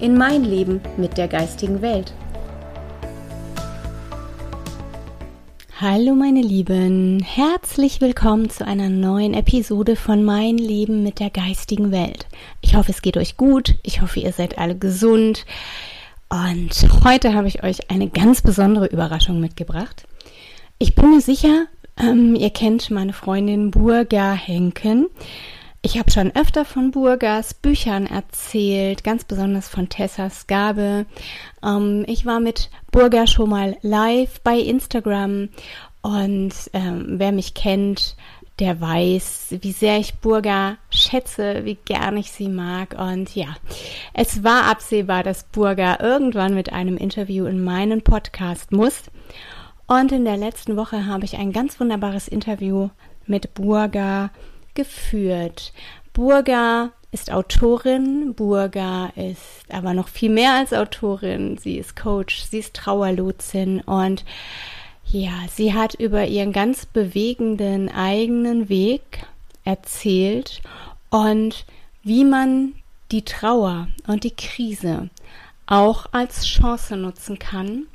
in mein Leben mit der geistigen Welt. Hallo meine Lieben, herzlich willkommen zu einer neuen Episode von Mein Leben mit der geistigen Welt. Ich hoffe, es geht euch gut, ich hoffe, ihr seid alle gesund und heute habe ich euch eine ganz besondere Überraschung mitgebracht. Ich bin mir sicher, ähm, ihr kennt meine Freundin Burga Henken. Ich habe schon öfter von Burgas Büchern erzählt, ganz besonders von Tessas Gabe. Ähm, ich war mit Burga schon mal live bei Instagram und ähm, wer mich kennt, der weiß, wie sehr ich Burga schätze, wie gern ich sie mag. Und ja, es war absehbar, dass Burga irgendwann mit einem Interview in meinen Podcast muss. Und in der letzten Woche habe ich ein ganz wunderbares Interview mit Burga geführt. Burga ist Autorin, Burga ist aber noch viel mehr als Autorin. Sie ist Coach, sie ist Trauerlotsin und ja, sie hat über ihren ganz bewegenden eigenen Weg erzählt und wie man die Trauer und die Krise auch als Chance nutzen kann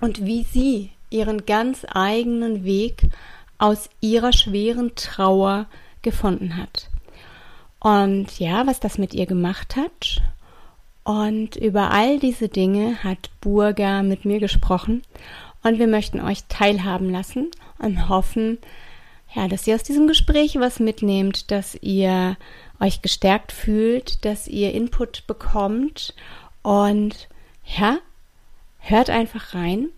und wie sie ihren ganz eigenen Weg aus ihrer schweren Trauer gefunden hat. Und ja, was das mit ihr gemacht hat. Und über all diese Dinge hat Burga mit mir gesprochen. Und wir möchten euch teilhaben lassen und hoffen, ja, dass ihr aus diesem Gespräch was mitnehmt, dass ihr euch gestärkt fühlt, dass ihr Input bekommt und ja, hört einfach rein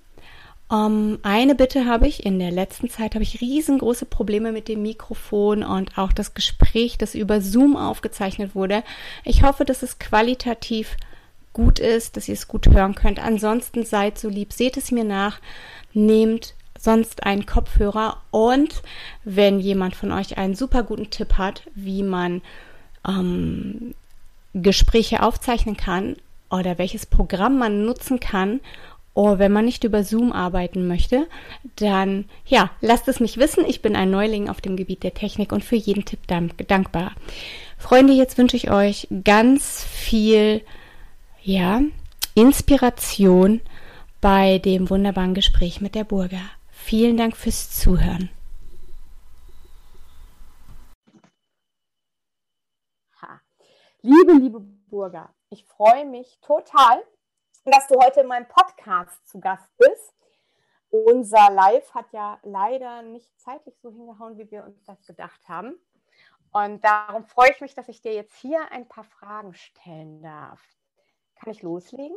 um, ähm, eine Bitte habe ich, in der letzten Zeit habe ich riesengroße Probleme mit dem Mikrofon und auch das Gespräch, das über Zoom aufgezeichnet wurde. Ich hoffe, dass es qualitativ gut ist, dass ihr es gut hören könnt. Ansonsten seid so lieb, seht es mir nach, nehmt sonst einen Kopfhörer und wenn jemand von euch einen super guten Tipp hat, wie man ähm, Gespräche aufzeichnen kann oder welches Programm man nutzen kann, Oh, wenn man nicht über Zoom arbeiten möchte, dann ja, lasst es mich wissen. Ich bin ein Neuling auf dem Gebiet der Technik und für jeden Tipp dankbar. Freunde, jetzt wünsche ich euch ganz viel, ja, Inspiration bei dem wunderbaren Gespräch mit der Burger. Vielen Dank fürs Zuhören. Liebe, liebe Burger, ich freue mich total, dass du heute in meinem Podcast zu Gast bist. Unser Live hat ja leider nicht zeitlich so hingehauen, wie wir uns das gedacht haben. Und darum freue ich mich, dass ich dir jetzt hier ein paar Fragen stellen darf. Kann ich loslegen?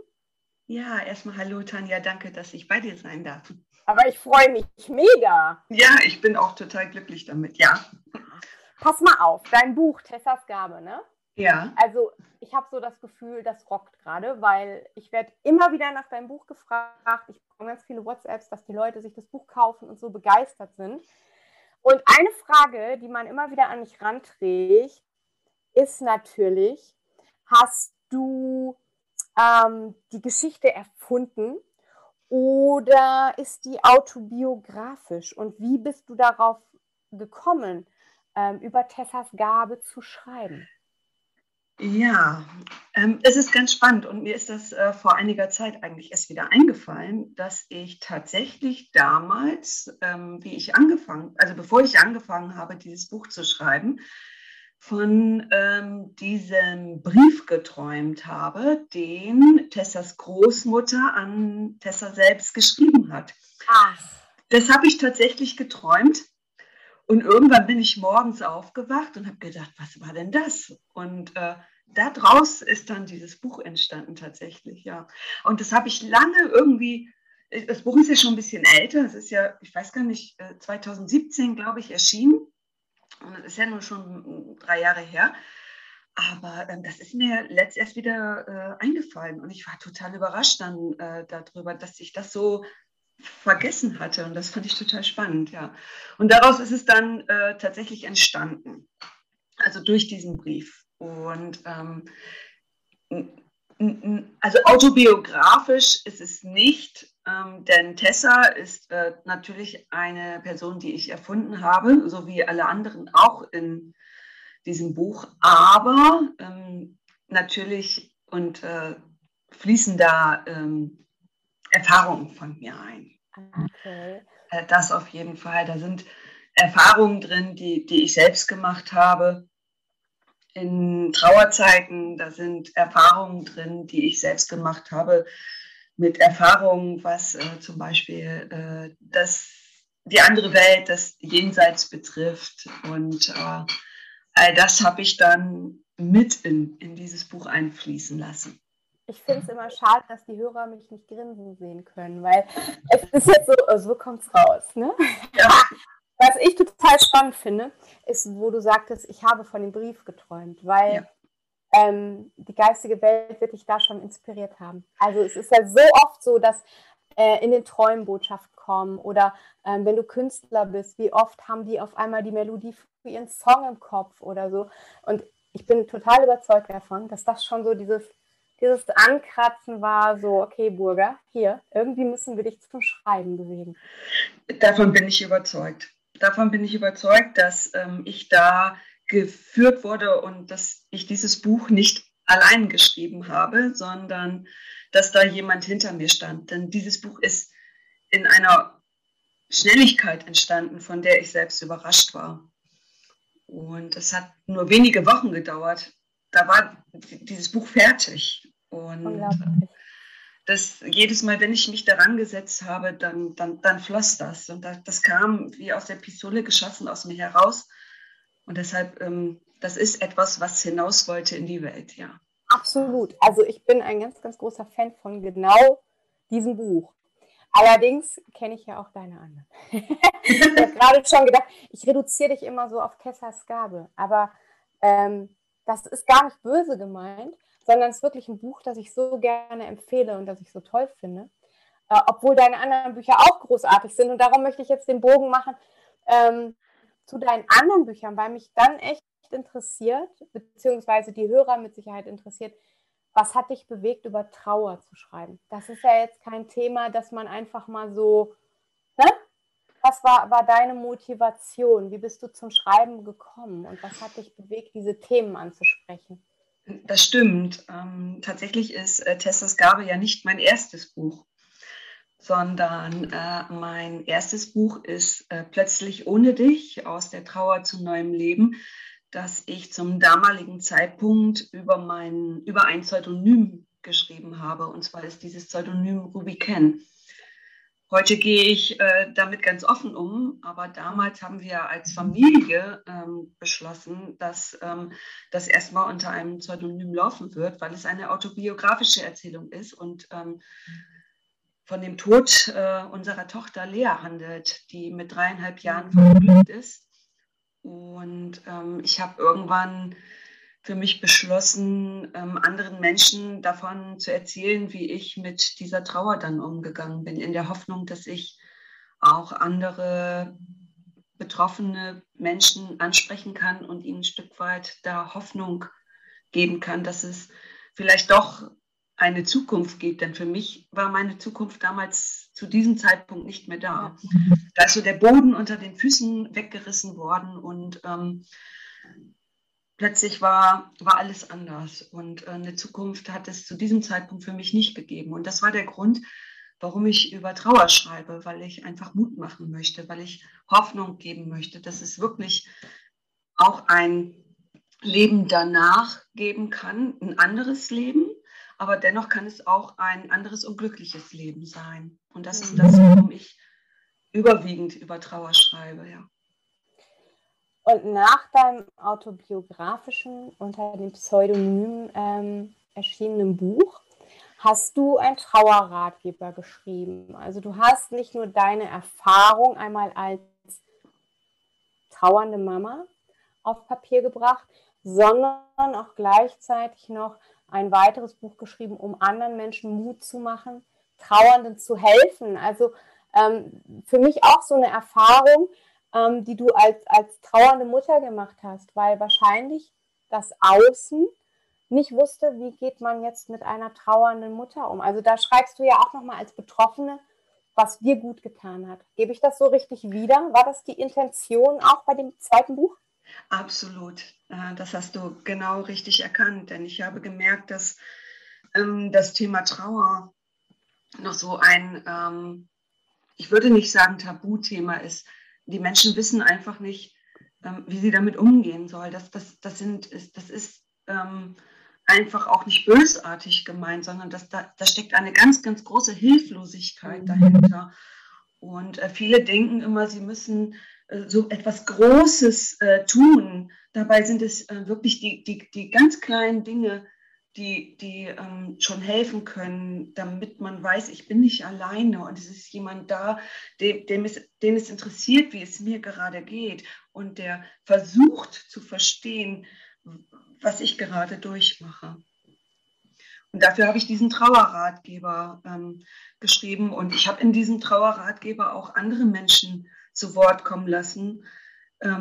Ja, erstmal hallo Tanja, danke, dass ich bei dir sein darf. Aber ich freue mich mega. Ja, ich bin auch total glücklich damit, ja. Pass mal auf, dein Buch Tessas Gabe, ne? Ja. Also ich habe so das Gefühl, das rockt gerade, weil ich werde immer wieder nach deinem Buch gefragt. Ich bekomme ganz viele WhatsApps, dass die Leute sich das Buch kaufen und so begeistert sind. Und eine Frage, die man immer wieder an mich ranträgt, ist natürlich, hast du ähm, die Geschichte erfunden oder ist die autobiografisch? Und wie bist du darauf gekommen, ähm, über Tessas Gabe zu schreiben? Ja, ähm, es ist ganz spannend und mir ist das äh, vor einiger Zeit eigentlich erst wieder eingefallen, dass ich tatsächlich damals, ähm, wie ich angefangen, also bevor ich angefangen habe, dieses Buch zu schreiben, von ähm, diesem Brief geträumt habe, den Tessas Großmutter an Tessa selbst geschrieben hat. Ach. Das habe ich tatsächlich geträumt. Und irgendwann bin ich morgens aufgewacht und habe gedacht, was war denn das? Und äh, daraus ist dann dieses Buch entstanden tatsächlich, ja. Und das habe ich lange irgendwie, äh, das Buch ist ja schon ein bisschen älter, es ist ja, ich weiß gar nicht, 2017, äh, glaube ich, erschienen. Und es ist ja nur schon drei Jahre her. aber ähm, das ist mir letzt erst wieder äh, eingefallen und ich war total überrascht dann äh, darüber, dass ich das so vergessen hatte und das fand ich total spannend, ja. Und daraus ist es dann äh, tatsächlich entstanden, also durch diesen Brief. Und ähm, also autobiografisch ist es nicht, ähm, denn Tessa ist äh, natürlich eine Person, die ich erfunden habe, so wie alle anderen auch in diesem Buch. Aber ähm, natürlich und äh, fließen da ähm, Erfahrungen von mir ein. Okay. Äh, das auf jeden Fall. Da sind Erfahrungen drin, die, die ich selbst gemacht habe in Trauerzeiten. Da sind Erfahrungen drin, die ich selbst gemacht habe, mit Erfahrungen, was äh, zum Beispiel äh, das, die andere Welt, das Jenseits betrifft. Und äh, all das habe ich dann mit in, in dieses Buch einfließen lassen. Ich finde es immer schade, dass die Hörer mich nicht grinsen sehen können, weil es ist jetzt so, so kommt es raus. Ne? Ja. Was ich total spannend finde, ist, wo du sagtest, ich habe von dem Brief geträumt, weil ja. ähm, die geistige Welt wird dich da schon inspiriert haben. Also es ist ja so oft so, dass äh, in den Träumen Botschaften kommen oder ähm, wenn du Künstler bist, wie oft haben die auf einmal die Melodie für ihren Song im Kopf oder so. Und ich bin total überzeugt davon, dass das schon so dieses, dieses Ankratzen war, so, okay, Burger, hier, irgendwie müssen wir dich zum Schreiben bewegen. Davon bin ich überzeugt davon bin ich überzeugt, dass ähm, ich da geführt wurde und dass ich dieses Buch nicht allein geschrieben habe, sondern dass da jemand hinter mir stand. Denn dieses Buch ist in einer Schnelligkeit entstanden, von der ich selbst überrascht war. Und es hat nur wenige Wochen gedauert. Da war dieses Buch fertig. Und das jedes Mal, wenn ich mich daran gesetzt habe, dann, dann, dann floss das. Und das, das kam wie aus der Pistole geschossen aus mir heraus. Und deshalb, ähm, das ist etwas, was hinaus wollte in die Welt, ja. Absolut. Also ich bin ein ganz, ganz großer Fan von genau diesem Buch. Allerdings kenne ich ja auch deine anderen. ich habe gerade schon gedacht, ich reduziere dich immer so auf Kessers Gabe. Aber ähm, das ist gar nicht böse gemeint, sondern es ist wirklich ein Buch, das ich so gerne empfehle und das ich so toll finde. Äh, obwohl deine anderen Bücher auch großartig sind. Und darum möchte ich jetzt den Bogen machen ähm, zu deinen anderen Büchern, weil mich dann echt interessiert, beziehungsweise die Hörer mit Sicherheit interessiert, was hat dich bewegt, über Trauer zu schreiben? Das ist ja jetzt kein Thema, dass man einfach mal so, ne? Was war, war deine Motivation? Wie bist du zum Schreiben gekommen und was hat dich bewegt, diese Themen anzusprechen? Das stimmt. Ähm, tatsächlich ist äh, Tessas Gabe ja nicht mein erstes Buch, sondern äh, mein erstes Buch ist äh, Plötzlich ohne dich aus der Trauer zum neuen Leben, das ich zum damaligen Zeitpunkt über, mein, über ein Pseudonym geschrieben habe. Und zwar ist dieses Pseudonym Ruby Ken. Heute gehe ich äh, damit ganz offen um, aber damals haben wir als Familie ähm, beschlossen, dass ähm, das erstmal unter einem Pseudonym laufen wird, weil es eine autobiografische Erzählung ist und ähm, von dem Tod äh, unserer Tochter Lea handelt, die mit dreieinhalb Jahren verblüht ist. Und ähm, ich habe irgendwann für mich beschlossen, ähm, anderen Menschen davon zu erzählen, wie ich mit dieser Trauer dann umgegangen bin, in der Hoffnung, dass ich auch andere betroffene Menschen ansprechen kann und ihnen ein Stück weit da Hoffnung geben kann, dass es vielleicht doch eine Zukunft gibt. Denn für mich war meine Zukunft damals zu diesem Zeitpunkt nicht mehr da. Da ist so der Boden unter den Füßen weggerissen worden und ähm, plötzlich war, war alles anders und äh, eine Zukunft hat es zu diesem Zeitpunkt für mich nicht gegeben. Und das war der Grund, warum ich über Trauer schreibe, weil ich einfach Mut machen möchte, weil ich Hoffnung geben möchte, dass es wirklich auch ein Leben danach geben kann, ein anderes Leben, aber dennoch kann es auch ein anderes unglückliches Leben sein. Und das ist das, warum ich überwiegend über Trauer schreibe, ja. Und nach deinem autobiografischen, unter dem Pseudonym ähm, erschienenen Buch, hast du einen Trauerratgeber geschrieben. Also du hast nicht nur deine Erfahrung einmal als trauernde Mama auf Papier gebracht, sondern auch gleichzeitig noch ein weiteres Buch geschrieben, um anderen Menschen Mut zu machen, Trauernden zu helfen. Also ähm, für mich auch so eine Erfahrung, ähm, die du als, als trauernde Mutter gemacht hast, weil wahrscheinlich das Außen nicht wusste, wie geht man jetzt mit einer trauernden Mutter um. Also da schreibst du ja auch nochmal als Betroffene, was dir gut getan hat. Gebe ich das so richtig wieder? War das die Intention auch bei dem zweiten Buch? Absolut. Äh, das hast du genau richtig erkannt, denn ich habe gemerkt, dass ähm, das Thema Trauer noch so ein, ähm, ich würde nicht sagen Tabuthema ist. Die Menschen wissen einfach nicht, ähm, wie sie damit umgehen soll. Das, das, das, sind, das ist ähm, einfach auch nicht bösartig gemeint, sondern das, da, da steckt eine ganz, ganz große Hilflosigkeit dahinter. Und äh, viele denken immer, sie müssen äh, so etwas Großes äh, tun. Dabei sind es äh, wirklich die, die, die ganz kleinen Dinge, die, die ähm, schon helfen können, damit man weiß, ich bin nicht alleine und es ist jemand da, dem, dem es, den es interessiert, wie es mir gerade geht und der versucht zu verstehen, was ich gerade durchmache. Und dafür habe ich diesen Trauerratgeber ähm, geschrieben und ich habe in diesem Trauerratgeber auch andere Menschen zu Wort kommen lassen,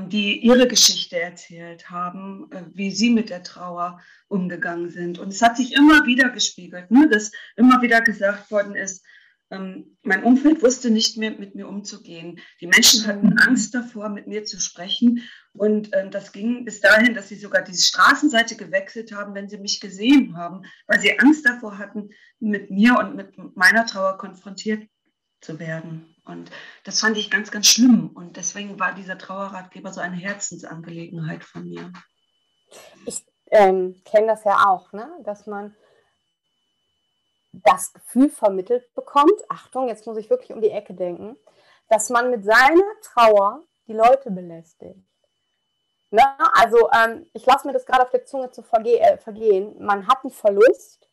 die ihre Geschichte erzählt haben, äh, wie sie mit der Trauer umgegangen sind. Und es hat sich immer wieder gespiegelt, ne, dass immer wieder gesagt worden ist, ähm, mein Umfeld wusste nicht mehr, mit mir umzugehen. Die Menschen hatten. Angst davor, mit mir zu sprechen. Und ähm, das ging bis dahin, dass sie sogar die Straßenseite gewechselt haben, wenn sie mich gesehen haben, weil sie Angst davor hatten, mit mir und mit meiner Trauer konfrontiert zu werden. Und das fand ich ganz, ganz schlimm. Und deswegen war dieser Trauerratgeber so eine Herzensangelegenheit von mir. Ich ähm, kenne das ja auch, ne? dass man das Gefühl vermittelt bekommt, Achtung, jetzt muss ich wirklich um die Ecke denken, dass man mit seiner Trauer die Leute belästigt. Ne? Also ähm, ich lasse mir das gerade auf der Zunge zu verge äh, vergehen. Man hat einen Verlust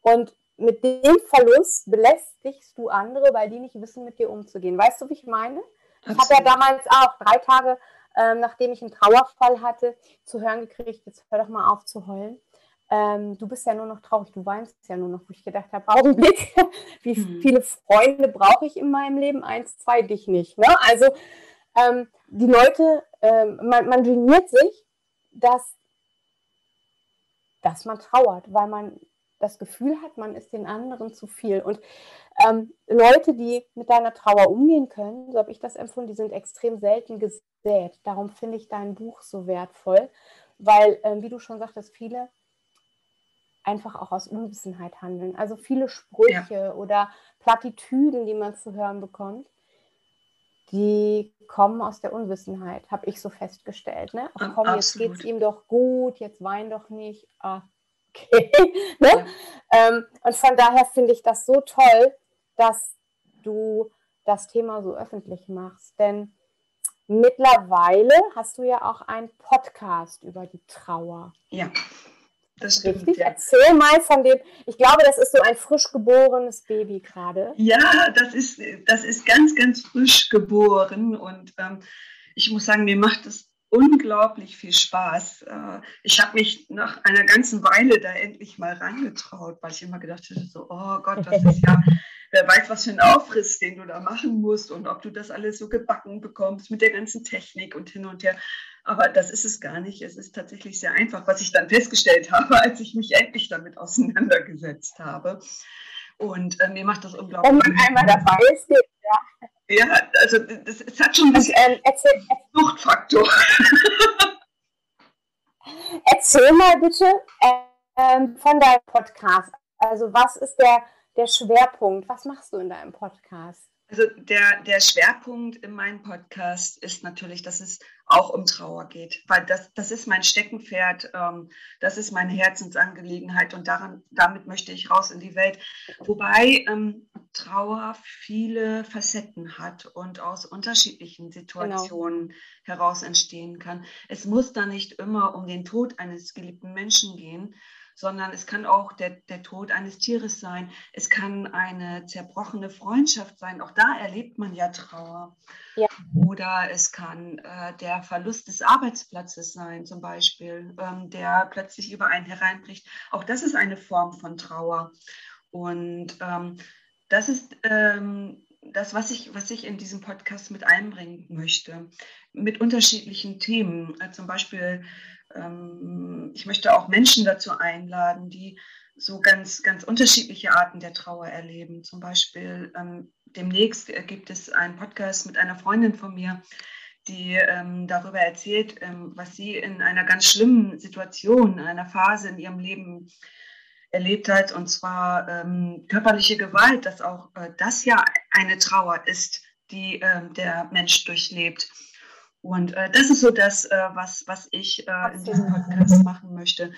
und mit dem Verlust belästigst du andere, weil die nicht wissen, mit dir umzugehen. Weißt du, wie ich meine? Absolut. Ich habe ja damals auch drei Tage, ähm, nachdem ich einen Trauerfall hatte, zu hören gekriegt, jetzt hör doch mal auf zu heulen. Ähm, du bist ja nur noch traurig, du weinst ja nur noch, wo ich gedacht habe, Augenblick, wie hm. viele Freunde brauche ich in meinem Leben? Eins, zwei, dich nicht. Ne? Also ähm, die Leute, ähm, man, man geniert sich, dass, dass man trauert, weil man das Gefühl hat, man ist den anderen zu viel. Und ähm, Leute, die mit deiner Trauer umgehen können, so habe ich das empfunden, die sind extrem selten gesät. Darum finde ich dein Buch so wertvoll, weil, ähm, wie du schon sagtest, viele einfach auch aus Unwissenheit handeln. Also viele Sprüche ja. oder Plattitüden, die man zu hören bekommt, die kommen aus der Unwissenheit, habe ich so festgestellt. Ne? Ach komm, Absolut. jetzt geht es ihm doch gut, jetzt wein doch nicht. Ah, okay. ne? ähm, und von daher finde ich das so toll, dass du das Thema so öffentlich machst. Denn mittlerweile hast du ja auch einen Podcast über die Trauer. Ja. Das stimmt, Richtig? Ja. Erzähl mal von dem, ich glaube, das ist so ein frisch geborenes Baby gerade. Ja, das ist, das ist ganz, ganz frisch geboren und ähm, ich muss sagen, mir macht es unglaublich viel Spaß. Äh, ich habe mich nach einer ganzen Weile da endlich mal reingetraut, weil ich immer gedacht hätte, so, oh Gott, das ist ja, wer weiß, was für ein Aufriss, den du da machen musst und ob du das alles so gebacken bekommst mit der ganzen Technik und hin und her. Aber das ist es gar nicht. Es ist tatsächlich sehr einfach, was ich dann festgestellt habe, als ich mich endlich damit auseinandergesetzt habe. Und äh, mir macht das unglaublich. Wenn man einmal dabei ist, ja. Ja, also das, es hat schon ein bisschen ähm, erzähl, Suchtfaktor. erzähl mal bitte ähm, von deinem Podcast. Also was ist der, der Schwerpunkt? Was machst du in deinem Podcast? Also der, der Schwerpunkt in meinem Podcast ist natürlich, dass es auch um Trauer geht, weil das, das ist mein Steckenpferd, ähm, das ist meine Herzensangelegenheit und daran, damit möchte ich raus in die Welt. Wobei ähm, Trauer viele Facetten hat und aus unterschiedlichen Situationen genau. heraus entstehen kann. Es muss da nicht immer um den Tod eines geliebten Menschen gehen, sondern es kann auch der, der Tod eines Tieres sein. Es kann eine zerbrochene Freundschaft sein. Auch da erlebt man ja Trauer. Ja. Oder es kann äh, der Verlust des Arbeitsplatzes sein, zum Beispiel, ähm, der plötzlich über einen hereinbricht. Auch das ist eine Form von Trauer. Und ähm, das ist ähm, das, was ich, was ich in diesem Podcast mit einbringen möchte, mit unterschiedlichen Themen. Also zum Beispiel, ähm, ich möchte auch Menschen dazu einladen, die so ganz, ganz unterschiedliche Arten der Trauer erleben. Zum Beispiel ähm, demnächst gibt es einen Podcast mit einer Freundin von mir, die ähm, darüber erzählt, ähm, was sie in einer ganz schlimmen Situation, in einer Phase in ihrem Leben erlebt hat, und zwar ähm, körperliche Gewalt, dass auch äh, das ja eine Trauer ist, die äh, der Mensch durchlebt. Und äh, das ist so das, äh, was, was ich äh, in diesem Podcast machen möchte.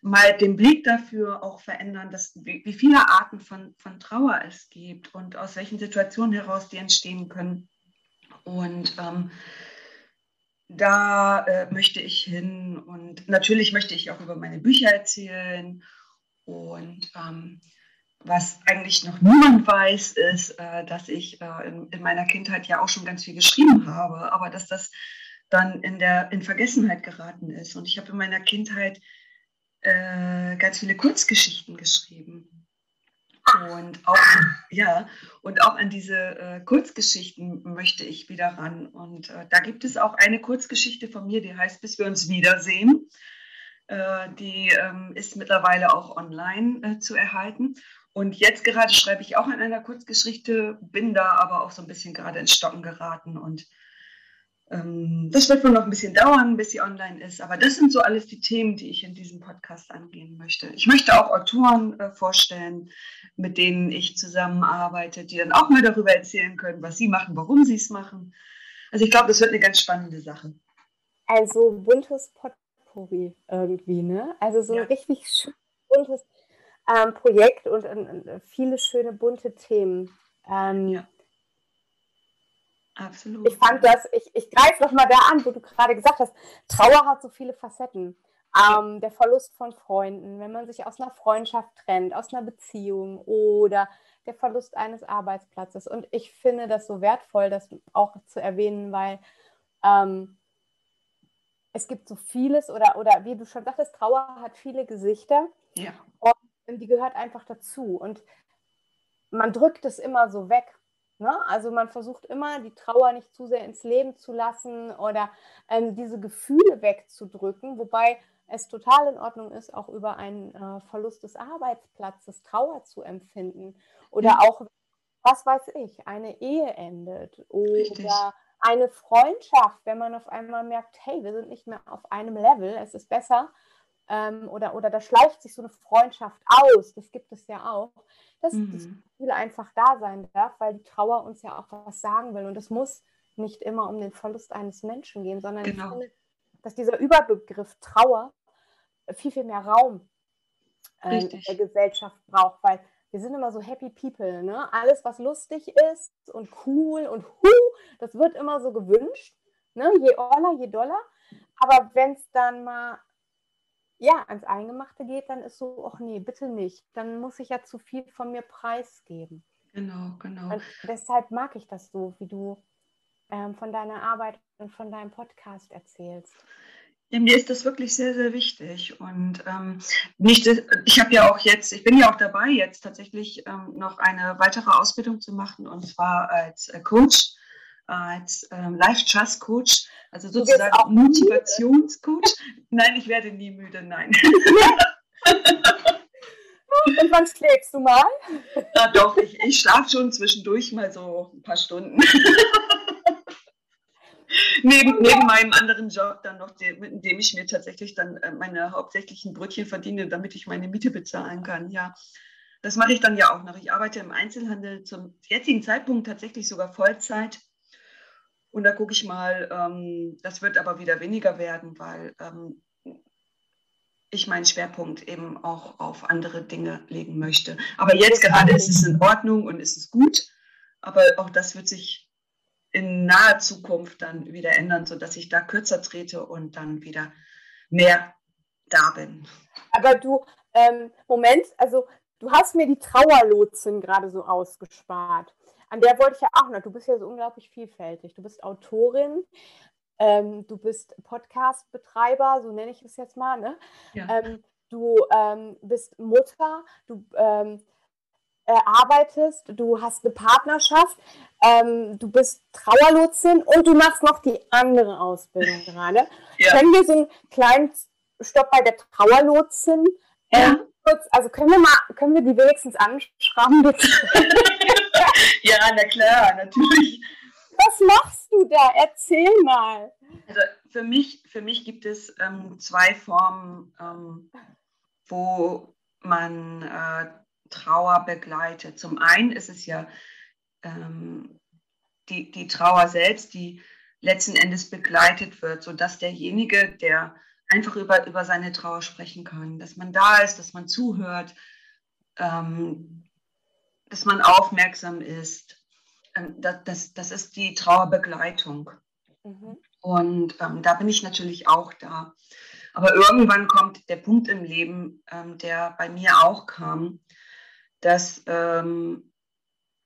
Mal den Blick dafür auch verändern, dass, wie, wie viele Arten von, von Trauer es gibt und aus welchen Situationen heraus die entstehen können. Und ähm, da äh, möchte ich hin und natürlich möchte ich auch über meine Bücher erzählen und ähm, was eigentlich noch niemand weiß, ist, äh, dass ich äh, in, in, meiner Kindheit ja auch schon ganz viel geschrieben habe, aber dass das dann in, der, in Vergessenheit geraten ist. Und ich habe in meiner Kindheit äh, ganz viele Kurzgeschichten geschrieben. Und auch, ja, und auch an diese Kurzgeschichten möchte ich wieder ran. Und da gibt es auch eine Kurzgeschichte von mir, die heißt Bis wir uns wiedersehen. Die ähm, ist mittlerweile auch online äh, zu erhalten. Und jetzt gerade schreibe ich auch an einer Kurzgeschichte, bin da aber auch so ein bisschen gerade ins Stocken geraten. Und ähm, das wird wohl noch ein bisschen dauern, bis sie online ist. Aber das sind so alles die Themen, die ich in diesem Podcast angehen möchte. Ich möchte auch Autoren äh, vorstellen, mit denen ich zusammenarbeite, die dann auch mal darüber erzählen können, was sie machen, warum sie es machen. Also ich glaube, das wird eine ganz spannende Sache. Also buntes Potpourri irgendwie, ne? Also so ja. ein richtig schönes, buntes ähm, Projekt und äh, viele schöne bunte Themen. Ähm, ja. Absolut. Ich fand das, ich, ich greife noch mal da an, wo du gerade gesagt hast, Trauer hat so viele Facetten. Ähm, der Verlust von Freunden, wenn man sich aus einer Freundschaft trennt, aus einer Beziehung oder der Verlust eines Arbeitsplatzes. Und ich finde das so wertvoll, das auch zu erwähnen, weil ähm, es gibt so vieles oder, oder wie du schon sagtest, Trauer hat viele Gesichter. Ja. Und die gehört einfach dazu. Und man drückt es immer so weg. Ne? Also man versucht immer, die Trauer nicht zu sehr ins Leben zu lassen oder ähm, diese Gefühle wegzudrücken, wobei es total in Ordnung ist, auch über einen äh, Verlust des Arbeitsplatzes Trauer zu empfinden. Oder ja. auch, was weiß ich, eine Ehe endet oder Richtig eine Freundschaft, wenn man auf einmal merkt, hey, wir sind nicht mehr auf einem Level, es ist besser, ähm, oder, oder da schleicht sich so eine Freundschaft aus, das gibt es ja auch, dass mhm. das Gefühl einfach da sein darf, weil die Trauer uns ja auch was sagen will. Und es muss nicht immer um den Verlust eines Menschen gehen, sondern genau. ich finde, dass dieser Überbegriff Trauer viel, viel mehr Raum äh, in der Gesellschaft braucht, weil wir sind immer so happy people, ne? Alles, was lustig ist und cool und hu, das wird immer so gewünscht, ne? Je oller, je doller. Aber wenn es dann mal ja, ans Eingemachte geht, dann ist so, ach nee, bitte nicht. Dann muss ich ja zu viel von mir preisgeben. Genau, genau. Und deshalb mag ich das so, wie du ähm, von deiner Arbeit und von deinem Podcast erzählst. Ja, mir ist das wirklich sehr, sehr wichtig. Und ähm, nicht, ich habe ja auch jetzt, ich bin ja auch dabei, jetzt tatsächlich ähm, noch eine weitere Ausbildung zu machen, und zwar als äh, Coach, als ähm, Life Trust Coach, also sozusagen Motivationscoach. Nein, ich werde nie müde, nein. Und wann schläfst du mal? Na doch, ich, ich schlafe schon zwischendurch mal so ein paar Stunden neben, neben meinem anderen Job dann noch, mit dem ich mir tatsächlich dann äh, meine hauptsächlichen Brötchen verdiene, damit ich meine Miete bezahlen kann. Ja, das mache ich dann ja auch noch. Ich arbeite im Einzelhandel zum jetzigen Zeitpunkt tatsächlich sogar Vollzeit. Und da gucke ich mal, ähm, das wird aber wieder weniger werden, weil ähm, ich meinen Schwerpunkt eben auch auf andere Dinge legen möchte. Aber jetzt gerade ist es in Ordnung und ist es gut. Aber auch das wird sich in naher Zukunft dann wieder ändern, sodass ich da kürzer trete und dann wieder mehr da bin. Aber du, Ähm, Moment, also du hast mir die Trauerlotsin gerade so ausgespart. An der wollte ich ja auch noch. Du bist ja so unglaublich vielfältig. Du bist Autorin, ähm, du bist Podcast-Betreiber, so nenne ich es jetzt mal. Ne? Ja. Ähm, du ähm, bist Mutter, du ähm, äh, arbeitest, du hast eine Partnerschaft, ähm, du bist Trauerlotsin und du machst noch die andere Ausbildung gerade. Ja. Können wir so einen kleinen Stopp bei der Trauerlotsin? Ja. Ähm, kurz, also können wir mal, können wir die wenigstens anschreiben? ja, na klar, natürlich. Was machst du da? Erzähl mal. Also für mich, für mich gibt es ähm, zwei Formen, ähm, wo man äh, Trauer begleitet. Zum einen ist es ja ähm, die, die Trauer selbst, die letzten Endes begleitet wird, sodass derjenige, der einfach über, über seine Trauer sprechen kann, dass man da ist, dass man zuhört, ähm, dass man aufmerksam ist. Ähm, das, das, das ist die Trauerbegleitung. Mhm. Und ähm, da bin ich natürlich auch da. Aber irgendwann kommt der Punkt im Leben, ähm, der bei mir auch kam, dass, ähm,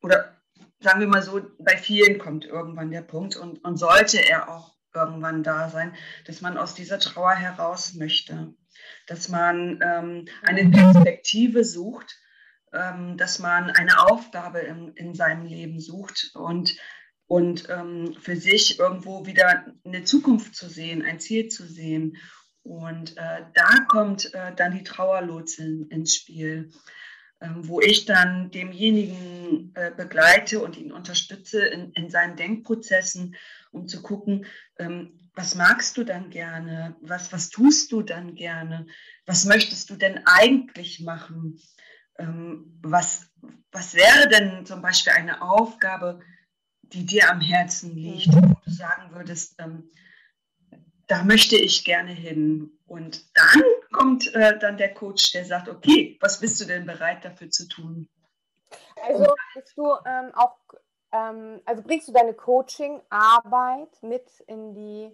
oder sagen wir mal so, bei vielen kommt irgendwann der Punkt und, und sollte er auch irgendwann da sein, dass man aus dieser Trauer heraus möchte, dass man ähm, eine Perspektive sucht, dass man eine Aufgabe in, in seinem Leben sucht und, und ähm, für sich irgendwo wieder eine Zukunft zu sehen, ein Ziel zu sehen. Und äh, da kommt äh, dann die Trauerlotsin ins Spiel, äh, wo ich dann demjenigen äh, begleite und ihn unterstütze in, in seinen Denkprozessen, um zu gucken, ähm, was magst du dann gerne, was, was tust du dann gerne, was möchtest du denn eigentlich machen? ähm, was, was wäre denn zum Beispiel eine Aufgabe, die dir am Herzen liegt, mhm. wo du sagen würdest, ähm, da möchte ich gerne hin. Und dann kommt äh, dann der Coach, der sagt, okay, was bist du denn bereit dafür zu tun? Also bist du ähm, auch, ähm, also bringst du deine Coaching-Arbeit mit in die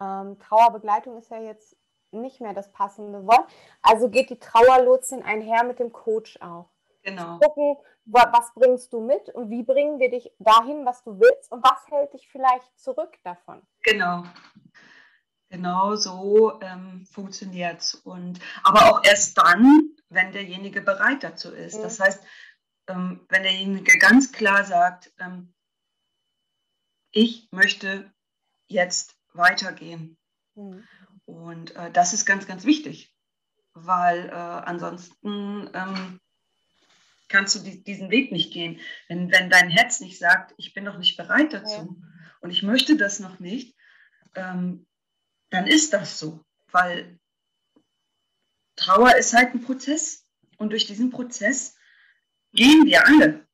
ähm, Trauerbegleitung ist ja jetzt nicht mehr das passende Wort. Also geht die Trauerlotsin einher mit dem Coach auch. Genau. Gucken, was bringst du mit und wie bringen wir dich dahin, was du willst und was hält dich vielleicht zurück davon. Genau. Genau so ähm, funktioniert es. aber auch erst dann, wenn derjenige bereit dazu ist. Mhm. Das heißt, ähm, wenn derjenige ganz klar sagt, ähm, ich möchte jetzt weitergehen. Mhm. Und äh, das ist ganz, ganz wichtig, weil äh, ansonsten ähm, kannst du die, diesen Weg nicht gehen. Wenn, wenn dein Herz nicht sagt, ich bin noch nicht bereit dazu ja. und ich möchte das noch nicht, ähm, dann ist das so, weil Trauer ist halt ein Prozess und durch diesen Prozess gehen wir alle.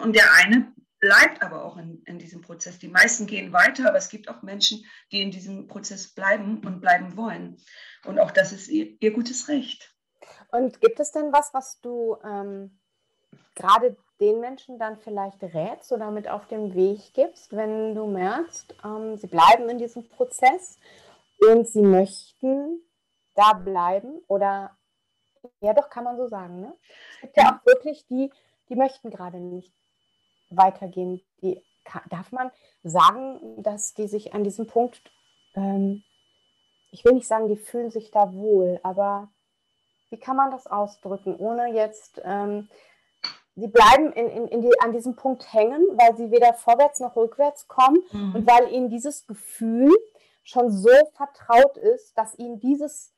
Und der eine bleibt aber auch in, in diesem Prozess. Die meisten gehen weiter, aber es gibt auch Menschen, die in diesem Prozess bleiben und bleiben wollen. Und auch das ist ihr, ihr gutes Recht. Und gibt es denn was, was du ähm, gerade den Menschen dann vielleicht rätst oder mit auf den Weg gibst, wenn du merkst, ähm, sie bleiben in diesem Prozess und sie möchten da bleiben oder ja doch, kann man so sagen. Ne? Es gibt ja auch wirklich die, die möchten gerade nicht weitergehen. Die, darf man sagen, dass die sich an diesem Punkt, ähm, ich will nicht sagen, die fühlen sich da wohl, aber wie kann man das ausdrücken, ohne jetzt, ähm, sie bleiben in, in, in die, an diesem Punkt hängen, weil sie weder vorwärts noch rückwärts kommen mhm. und weil ihnen dieses Gefühl schon so vertraut ist, dass ihnen dieses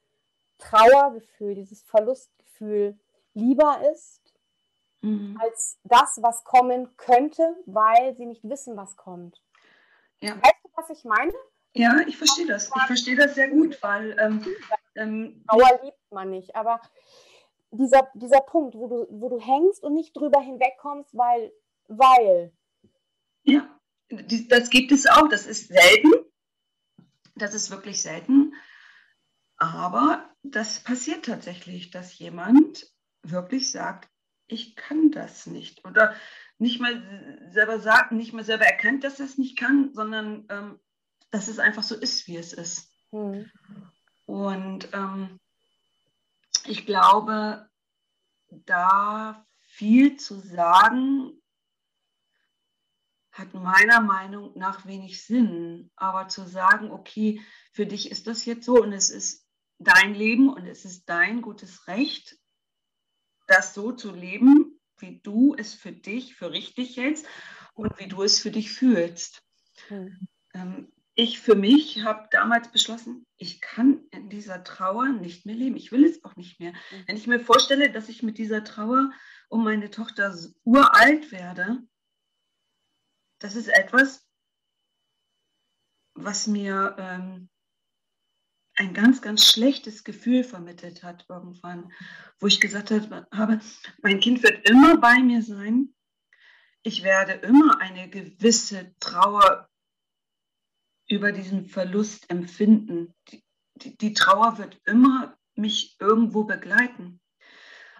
Trauergefühl, dieses Verlustgefühl lieber ist mhm. als das, was kommen könnte, weil sie nicht wissen, was kommt. Ja. Weißt du, was ich meine? Ja, ich verstehe das. Ich verstehe das sehr gut, weil ähm, ähm, Trauer liebt man nicht. Aber dieser, dieser Punkt, wo du, wo du hängst und nicht drüber hinwegkommst, weil, weil. Ja, das gibt es auch. Das ist selten. Das ist wirklich selten. Aber das passiert tatsächlich, dass jemand wirklich sagt, ich kann das nicht. Oder nicht mal selber sagt, nicht mal selber erkennt, dass er es nicht kann, sondern ähm, dass es einfach so ist, wie es ist. Hm. Und ähm, ich glaube, da viel zu sagen, hat meiner Meinung nach wenig Sinn. Aber zu sagen, okay, für dich ist das jetzt so und es ist dein Leben und es ist dein gutes Recht, das so zu leben, wie du es für dich für richtig hältst und wie du es für dich fühlst. Mhm. Ähm, ich für mich habe damals beschlossen, ich kann in dieser Trauer nicht mehr leben. Ich will es auch nicht mehr. Mhm. Wenn ich mir vorstelle, dass ich mit dieser Trauer um meine Tochter uralt werde, das ist etwas, was mir ähm, ein ganz, ganz schlechtes Gefühl vermittelt hat irgendwann, wo ich gesagt habe, mein Kind wird immer bei mir sein. Ich werde immer eine gewisse Trauer über diesen Verlust empfinden. Die, die, die Trauer wird immer mich irgendwo begleiten.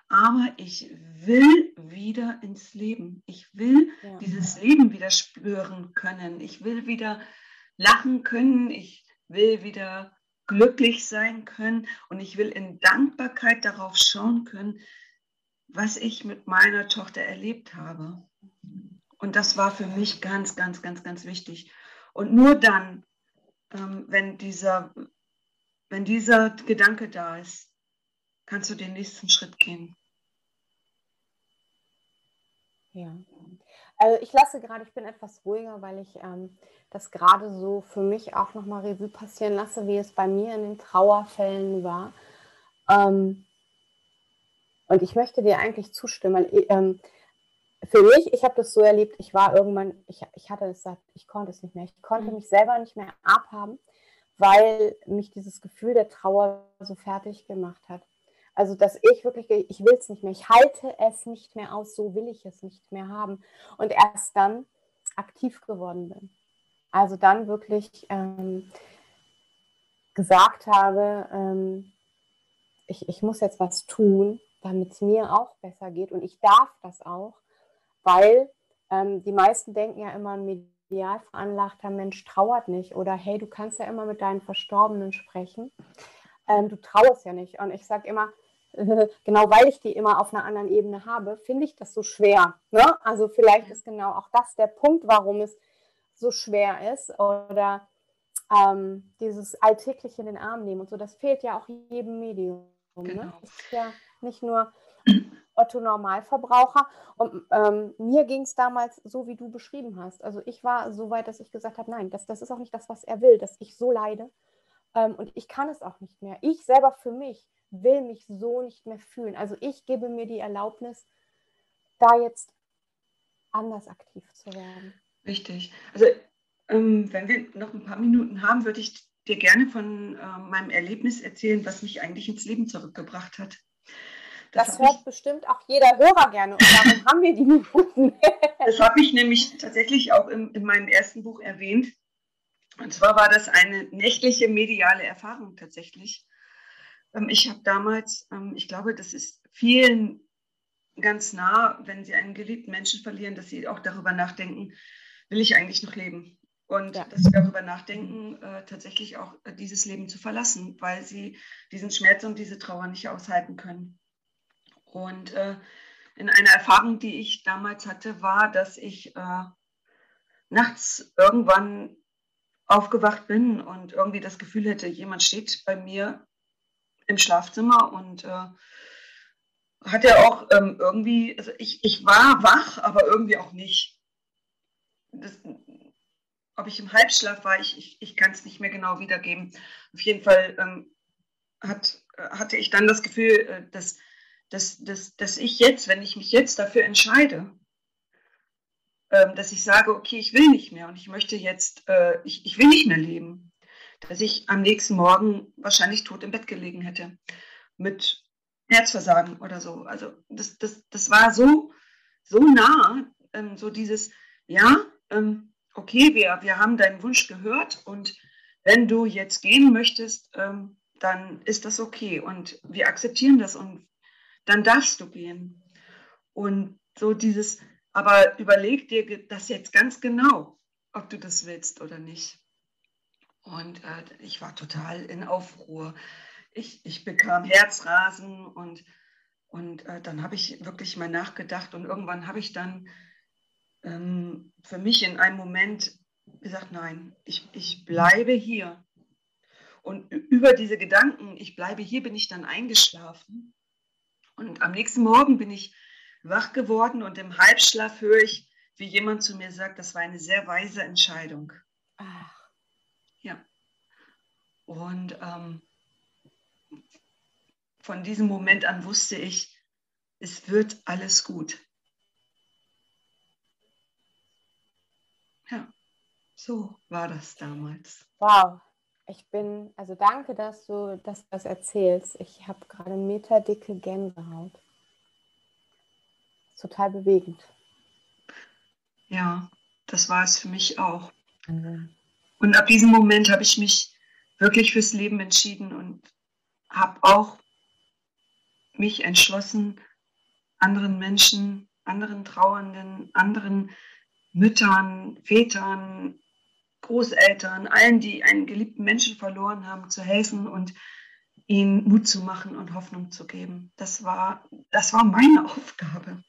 Aber ich will wieder ins Leben. Ich will ja. dieses Leben wieder spüren können. Ich will wieder lachen können. Ich will wieder glücklich sein können. Und ich will in Dankbarkeit darauf schauen können, was ich mit meiner Tochter erlebt habe. Und das war für mich ganz, ganz, ganz, ganz wichtig. Und nur dann, ähm, wenn, dieser, wenn dieser Gedanke da ist, kannst du den nächsten Schritt gehen. Ja. Also ich lasse gerade, ich bin etwas ruhiger, weil ich ähm, das gerade so für mich auch nochmal Revue passieren lasse, wie es bei mir in den Trauerfällen war. Ähm, und ich möchte dir eigentlich zustimmen. Ähm, für mich, ich habe das so erlebt, ich war irgendwann, ich, ich hatte es satt, ich konnte es nicht mehr. Ich konnte mhm. mich selber nicht mehr abhaben, weil mich dieses Gefühl der Trauer so fertig gemacht hat. Also, dass ich wirklich, ich will es nicht mehr, ich halte es nicht mehr aus, so will ich es nicht mehr haben. Und erst dann aktiv geworden bin. Also dann wirklich ähm, gesagt habe, ähm, ich, ich muss jetzt was tun, damit es mir auch besser geht. Und ich darf das auch weil ähm, die meisten denken ja immer, ein medial veranlagter Mensch trauert nicht oder hey, du kannst ja immer mit deinen Verstorbenen sprechen. Ähm, du trauerst ja nicht. Und ich sage immer, genau weil ich die immer auf einer anderen Ebene habe, finde ich das so schwer. Ne? Also vielleicht ist genau auch das der Punkt, warum es so schwer ist oder ähm, dieses alltägliche in den Arm nehmen und so, das fehlt ja auch jedem Medium. Ne? Genau. Ne? Das ist ja nicht nur Otto Normalverbraucher. Und ähm, mir ging es damals so, wie du beschrieben hast. Also ich war so weit, dass ich gesagt habe, nein, das, das ist auch nicht das, was er will, dass ich so leide. Ähm, und ich kann es auch nicht mehr. Ich selber für mich will mich so nicht mehr fühlen. Also ich gebe mir die Erlaubnis, da jetzt anders aktiv zu werden. Richtig. Also ähm, wenn wir noch ein paar Minuten haben, würde ich dir gerne von äh, meinem Erlebnis erzählen, was mich eigentlich ins Leben zurückgebracht hat. Das, das hört ich, bestimmt auch jeder Hörer gerne und darum haben wir die Minuten. das habe ich nämlich tatsächlich auch in, in meinem ersten Buch erwähnt. Und zwar war das eine nächtliche mediale Erfahrung tatsächlich. Ähm, ich habe damals, ähm, ich glaube, das ist vielen ganz nah, wenn sie einen geliebten Menschen verlieren, dass sie auch darüber nachdenken, will ich eigentlich noch leben? Und ja. dass sie darüber nachdenken, äh, tatsächlich auch äh, dieses Leben zu verlassen, weil sie diesen Schmerz und diese Trauer nicht aushalten können. Und äh, in einer Erfahrung, die ich damals hatte, war, dass ich nachts irgendwann aufgewacht bin und irgendwie das Gefühl hätte, jemand steht bei mir im Schlafzimmer und äh, hatte auch ähm, irgendwie, also ich, ich war wach, aber irgendwie auch nicht. Das, ob ich im Halbschlaf war, ich, ich, ich kann es nicht mehr genau wiedergeben. Auf jeden Fall ähm, hat, hatte ich dann das Gefühl, äh, dass dass, dass, dass ich jetzt, wenn ich mich jetzt dafür entscheide, ähm, dass ich sage, okay, ich will nicht mehr und ich möchte jetzt, äh, ich, ich will nicht mehr leben, dass ich am nächsten Morgen wahrscheinlich tot im Bett gelegen hätte mit Herzversagen oder so. Also das, das, das war so, so nah, ähm, so dieses, ja, ähm, okay, wir, wir haben deinen Wunsch gehört und wenn du jetzt gehen möchtest, ähm, dann ist das okay und wir akzeptieren das und dann darfst du gehen. Und so dieses, aber überleg dir das jetzt ganz genau, ob du das willst oder nicht. Und äh, ich war total in Aufruhr. Ich, ich bekam Herzrasen und, und äh, dann habe ich wirklich mal nachgedacht und irgendwann habe ich dann ähm, für mich in einem Moment gesagt, nein, ich, ich bleibe hier. Und über diese Gedanken, ich bleibe hier, bin ich dann eingeschlafen. Und am nächsten Morgen bin ich wach geworden und im Halbschlaf höre ich, wie jemand zu mir sagt, das war eine sehr weise Entscheidung. Ach. Und ähm, von diesem Moment an wusste ich, es wird alles gut. Ja, so war das damals. Wow. Ich bin, also danke, dass du das, das erzählst. Ich habe gerade meterdicke Gänsehaut. Total bewegend. Ja, das war es für mich auch. Mhm. Und ab diesem Moment habe ich mich wirklich fürs Leben entschieden und habe auch mich entschlossen, anderen Menschen, anderen Trauernden, anderen Müttern, Vätern, Großeltern, allen, die einen geliebten Menschen verloren haben, zu helfen und ihnen Mut zu machen und Hoffnung zu geben. Das war, das war meine Aufgabe.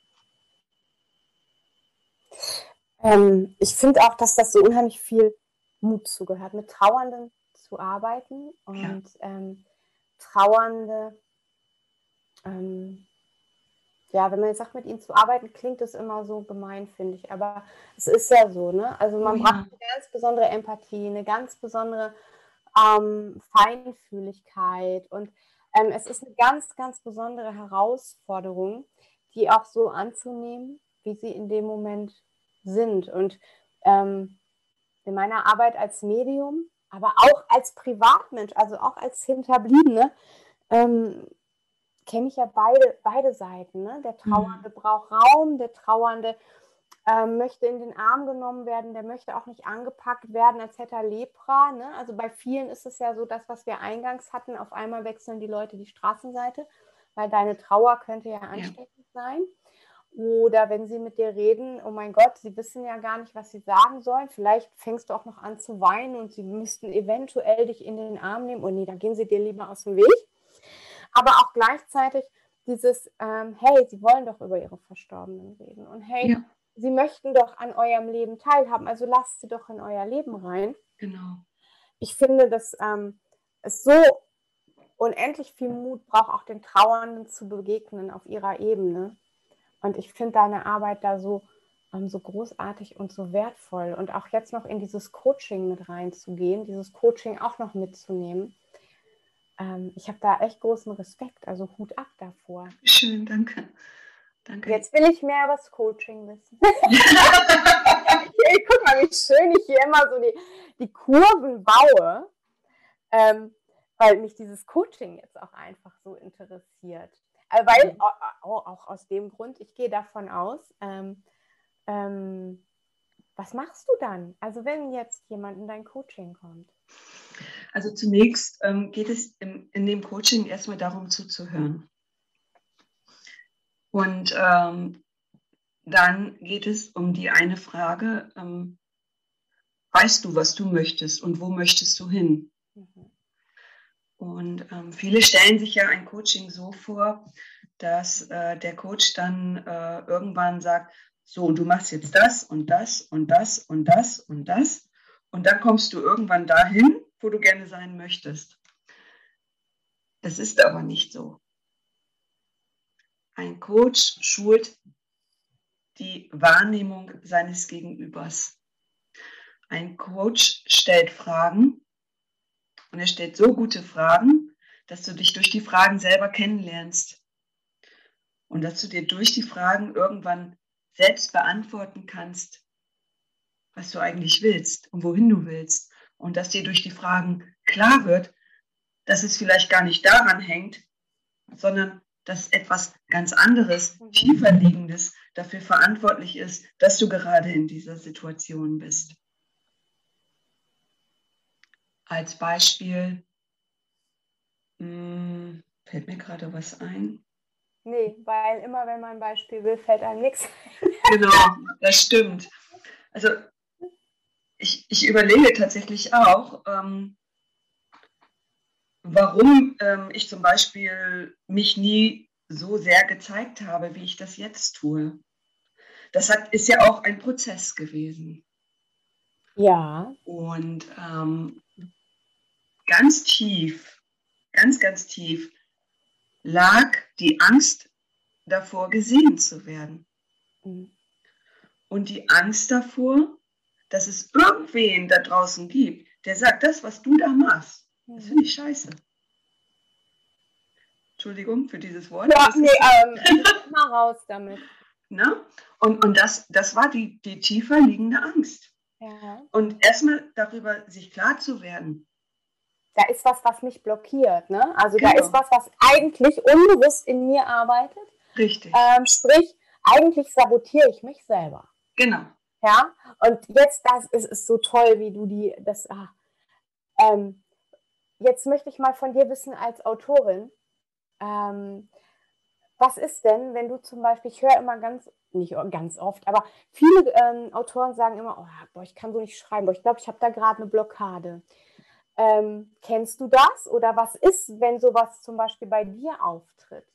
Ähm, ich finde auch, dass das so unheimlich viel Mut zugehört, mit Trauernden zu arbeiten und ja. ähm, Trauernde, ähm, ja, wenn man jetzt sagt, mit ihnen zu arbeiten, klingt das immer so gemein, finde ich. Aber es ist ja so, ne? Also man oh, braucht eine ganz besondere Empathie, eine ganz besondere ähm, Feinfühligkeit und ähm, es ist eine ganz, ganz besondere Herausforderung, die auch so anzunehmen, wie sie in dem Moment sind. Und ähm, in meiner Arbeit als Medium, aber auch als Privatmensch, also auch als Hinterbliebene, ähm, kenne ich ja beide, beide Seiten. Ne? Der Trauernde mhm. braucht Raum, der Trauernde ähm, möchte in den Arm genommen werden, der möchte auch nicht angepackt werden, als hätte er Lepra. Ne? Also bei vielen ist es ja so, das, was wir eingangs hatten, auf einmal wechseln die Leute die Straßenseite, weil deine Trauer könnte ja ansteckend ja. sein. Oder wenn sie mit dir reden, oh mein Gott, sie wissen ja gar nicht, was sie sagen sollen. Vielleicht fängst du auch noch an zu weinen und sie müssten eventuell dich in den Arm nehmen. Oh nee, dann gehen sie dir lieber aus dem Weg. Aber auch gleichzeitig dieses, ähm, hey, sie wollen doch über ihre Verstorbenen reden. Und hey, ja. sie möchten doch an eurem Leben teilhaben. Also lasst sie doch in euer Leben rein. Genau. Ich finde, dass ähm, es so unendlich viel Mut braucht, auch den Trauernden zu begegnen auf ihrer Ebene und ich finde deine Arbeit da so, ähm, so großartig und so wertvoll. Und auch jetzt noch in dieses Coaching mit reinzugehen, dieses Coaching auch noch mitzunehmen. Ähm, ich habe da echt großen Respekt, also Hut ab davor. Schön, danke. Danke. Jetzt will ich mehr über das Coaching wissen. guck mal, wie schön ich hier immer so die, die Kurven baue, ähm, weil mich dieses Coaching jetzt auch einfach so interessiert. Äh, weil, mhm. auch, auch aus dem Grund, ich gehe davon aus, ähm, ähm, was machst du dann? Also wenn jetzt jemand in dein Coaching kommt? Also zunächst ähm, geht es im, in dem Coaching erstmal darum zuzuhören. Und ähm, dann geht es um die eine Frage, ähm, weißt du, was du möchtest und wo möchtest du hin? Mhm. Und ähm, viele stellen sich ja ein Coaching so vor, dass äh, der Coach dann äh, irgendwann sagt, so, du machst jetzt das und das und das und das und das. Und dann kommst du irgendwann dahin, wo du gerne sein möchtest. Es ist aber nicht so. Ein Coach schult die Wahrnehmung seines Gegenübers. Ein Coach stellt Fragen und er stellt so gute Fragen, dass du dich durch die Fragen selber kennenlernst. Und dass du dir durch die Fragen irgendwann selbst beantworten kannst, was du eigentlich willst und wohin du willst. Und dass dir durch die Fragen klar wird, dass es vielleicht gar nicht daran hängt, sondern dass etwas ganz anderes, tiefer liegendes dafür verantwortlich ist, dass du gerade in dieser Situation bist. Als Beispiel mh, hm, fällt mir gerade was ein. Nee, weil immer wenn man ein Beispiel will, fällt einem nichts ein. Genau, das stimmt. Also ich, ich ich überlege tatsächlich auch, ähm, warum ähm, ich zum Beispiel mich nie so sehr gezeigt habe, wie ich das jetzt tue. Das hat, ist ja auch ein Prozess gewesen. Ja. Und ähm, ganz tief, ganz, ganz tief lag die Angst davor, gesehen zu werden. Mhm. Und die Angst davor, dass es irgendwen da draußen gibt, der sagt, das, was du da machst, das mhm. finde ich scheiße. Entschuldigung für dieses Wort. Ja, nee, ähm, mal raus damit. Na? Und, und das, das war die, die tiefer liegende Angst. Ja. Und erstmal darüber sich klar zu werden. Da ist was, was mich blockiert. Ne? Also genau. da ist was, was eigentlich unbewusst in mir arbeitet. Richtig. Ähm, sprich, eigentlich sabotiere ich mich selber. Genau. Ja, und jetzt, das ist, ist so toll, wie du die, das, ah, ähm, jetzt möchte ich mal von dir wissen als Autorin, ähm, was ist denn, wenn du zum Beispiel, ich höre immer ganz, nicht ganz oft, aber viele ähm, Autoren sagen immer, oh, boah, ich kann so nicht schreiben, boah, ich glaube, ich habe da gerade eine Blockade. Ähm, kennst du das oder was ist, wenn sowas zum Beispiel bei dir auftritt?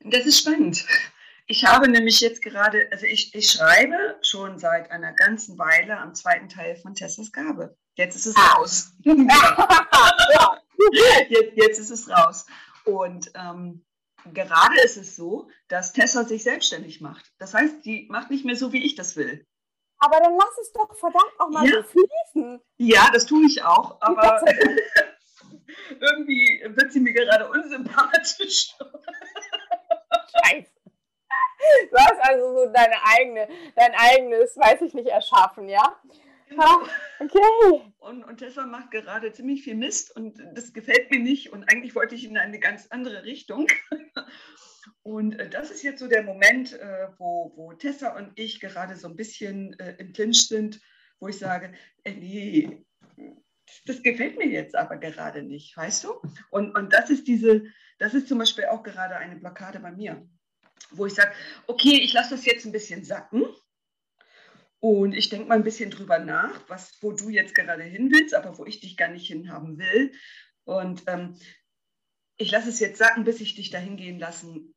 Das ist spannend. Ich habe nämlich jetzt gerade, also ich, ich schreibe schon seit einer ganzen Weile am zweiten Teil von Tessas Gabe. Jetzt ist es ah. raus. jetzt, jetzt ist es raus. Und ähm, gerade ist es so, dass Tessa sich selbstständig macht. Das heißt, die macht nicht mehr so, wie ich das will. Aber dann lass es doch verdammt auch mal ja. so fließen. Ja, das tue ich auch, aber irgendwie wird sie mir gerade unsympathisch. Scheiße. Du hast also so deine eigene, dein eigenes, weiß ich nicht, erschaffen, ja? Genau. Okay. Und, und Tessa macht gerade ziemlich viel Mist und das gefällt mir nicht und eigentlich wollte ich in eine ganz andere Richtung. Und äh, das ist jetzt so der Moment, äh, wo, wo Tessa und ich gerade so ein bisschen äh, im Clinch sind, wo ich sage, nee, das gefällt mir jetzt aber gerade nicht, weißt du? Und, und das ist diese, das ist zum Beispiel auch gerade eine Blockade bei mir, wo ich sage, okay, ich lasse das jetzt ein bisschen sacken und ich denke mal ein bisschen drüber nach, was, wo du jetzt gerade hin willst, aber wo ich dich gar nicht hinhaben will. Und ähm, ich lasse es jetzt sacken, bis ich dich dahin gehen lassen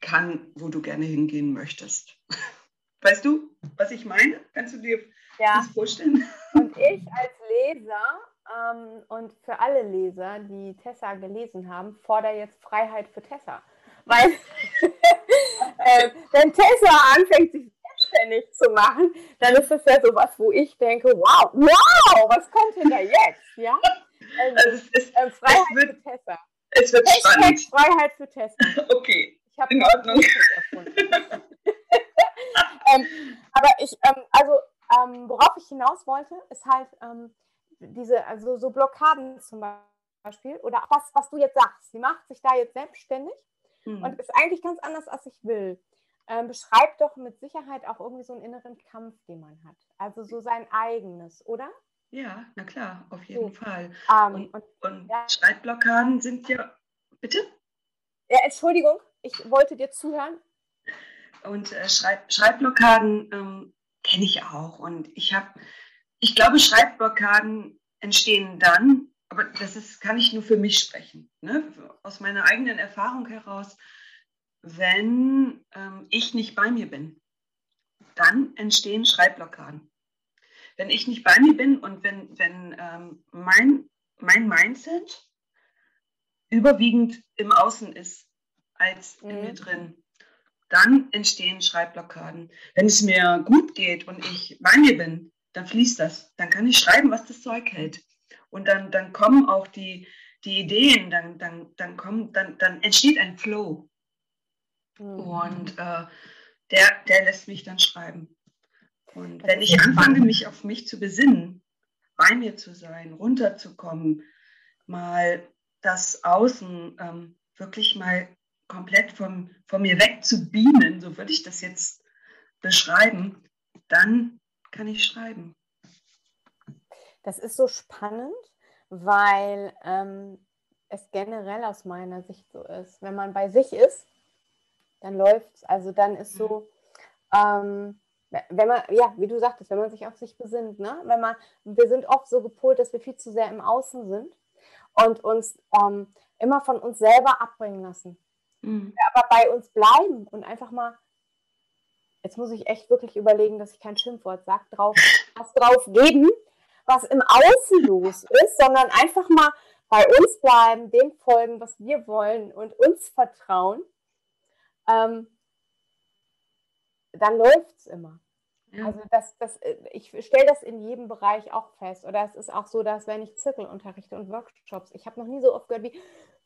kann, wo du gerne hingehen möchtest. Weißt du, was ich meine? Kannst du dir ja. das vorstellen? Und ich als Leser ähm, und für alle Leser, die Tessa gelesen haben, fordere jetzt Freiheit für Tessa. Weil, äh, wenn Tessa anfängt, sich selbstständig zu machen, dann ist das ja sowas, wo ich denke, wow, wow, was kommt denn da jetzt? Ja? Also, also es ist, äh, Freiheit es wird, für Tessa. Es wird Hashtag spannend. Freiheit für Tessa. Okay, ich in Ordnung. ähm, aber ich, ähm, also ähm, worauf ich hinaus wollte, ist halt ähm, diese, also so Blockaden zum Beispiel oder auch was, was du jetzt sagst. Sie macht sich da jetzt selbstständig mhm. und ist eigentlich ganz anders, als ich will ähm, beschreibt doch mit Sicherheit auch irgendwie so einen inneren Kampf, den man hat. Also so sein eigenes, oder? Ja, na klar, auf jeden so. Fall. Um, ähm, und, und, und ja. Schreibblockaden sind ja. Bitte? Ja, Entschuldigung, ich wollte dir zuhören. Und äh, Schreib, Schreibblockaden ähm, kenne ich auch. Und ich habe, ich glaube, Schreibblockaden entstehen dann, aber das ist, kann ich nur für mich sprechen. Ne? Aus meiner eigenen Erfahrung heraus wenn ähm, ich nicht bei mir bin. Dann entstehen Schreibblockaden. Wenn ich nicht bei mir bin und wenn, wenn ähm, mein, mein Mindset überwiegend im Außen ist als in mir mhm. drin, dann entstehen Schreibblockaden. Wenn es mir gut geht und ich bei mir bin, dann fließt das. Dann kann ich schreiben, was das Zeug hält. Und dann, dann kommen auch die, die Ideen, dann, dann, dann, kommen, dann, dann entsteht ein Flow. Mhm. Und äh, der, der lässt mich dann schreiben. Und wenn ich anfange, mich auf mich zu besinnen, bei mir zu sein, runterzukommen, mal das Außen ähm, wirklich mal komplett von, von mir weg zu beamen, so würde ich das jetzt beschreiben, dann kann ich schreiben. Das ist so spannend, weil ähm, es generell aus meiner Sicht so ist. Wenn man bei sich ist, dann läuft es. Also dann ist so, ähm, wenn man, ja, wie du sagtest, wenn man sich auf sich besinnt, ne? Wenn man, wir sind oft so gepolt, dass wir viel zu sehr im Außen sind und uns ähm, immer von uns selber abbringen lassen. Mhm. Aber bei uns bleiben und einfach mal, jetzt muss ich echt wirklich überlegen, dass ich kein Schimpfwort sage, drauf, was drauf geben, was im Außen los ist, sondern einfach mal bei uns bleiben, dem folgen, was wir wollen und uns vertrauen, ähm, dann läuft es immer. Ja. Also das, das, äh, ich stelle das in jedem Bereich auch fest. Oder es ist auch so, dass wenn ich Zirkel unterrichte und Workshops, ich habe noch nie so oft gehört wie,